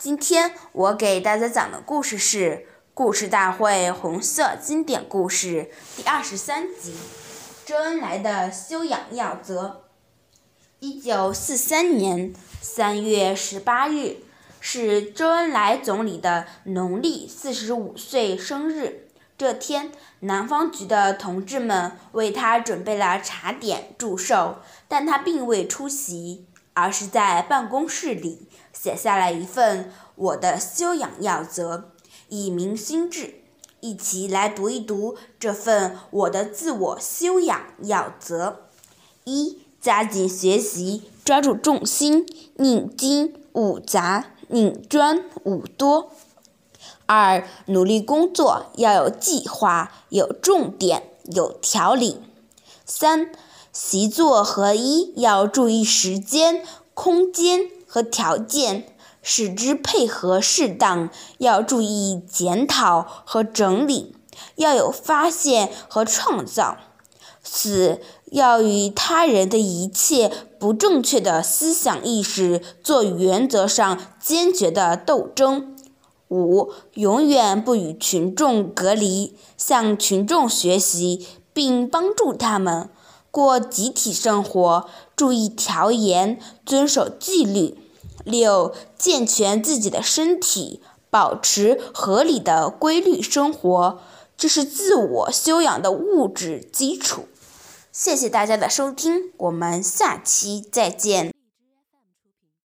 今天我给大家讲的故事是《故事大会红色经典故事》第二十三集：周恩来的修养要则。一九四三年三月十八日是周恩来总理的农历四十五岁生日。这天，南方局的同志们为他准备了茶点祝寿，但他并未出席。而是在办公室里写下了一份我的修养要则，以明心志。一起来读一读这份我的自我修养要则：一、加紧学习，抓住重心，宁精勿杂，宁专勿多；二、努力工作，要有计划，有重点，有条理；三。习作合一，要注意时间、空间和条件，使之配合适当；要注意检讨和整理，要有发现和创造。四要与他人的一切不正确的思想意识做原则上坚决的斗争。五永远不与群众隔离，向群众学习，并帮助他们。过集体生活，注意调研，遵守纪律。六、健全自己的身体，保持合理的规律生活，这是自我修养的物质基础。谢谢大家的收听，我们下期再见。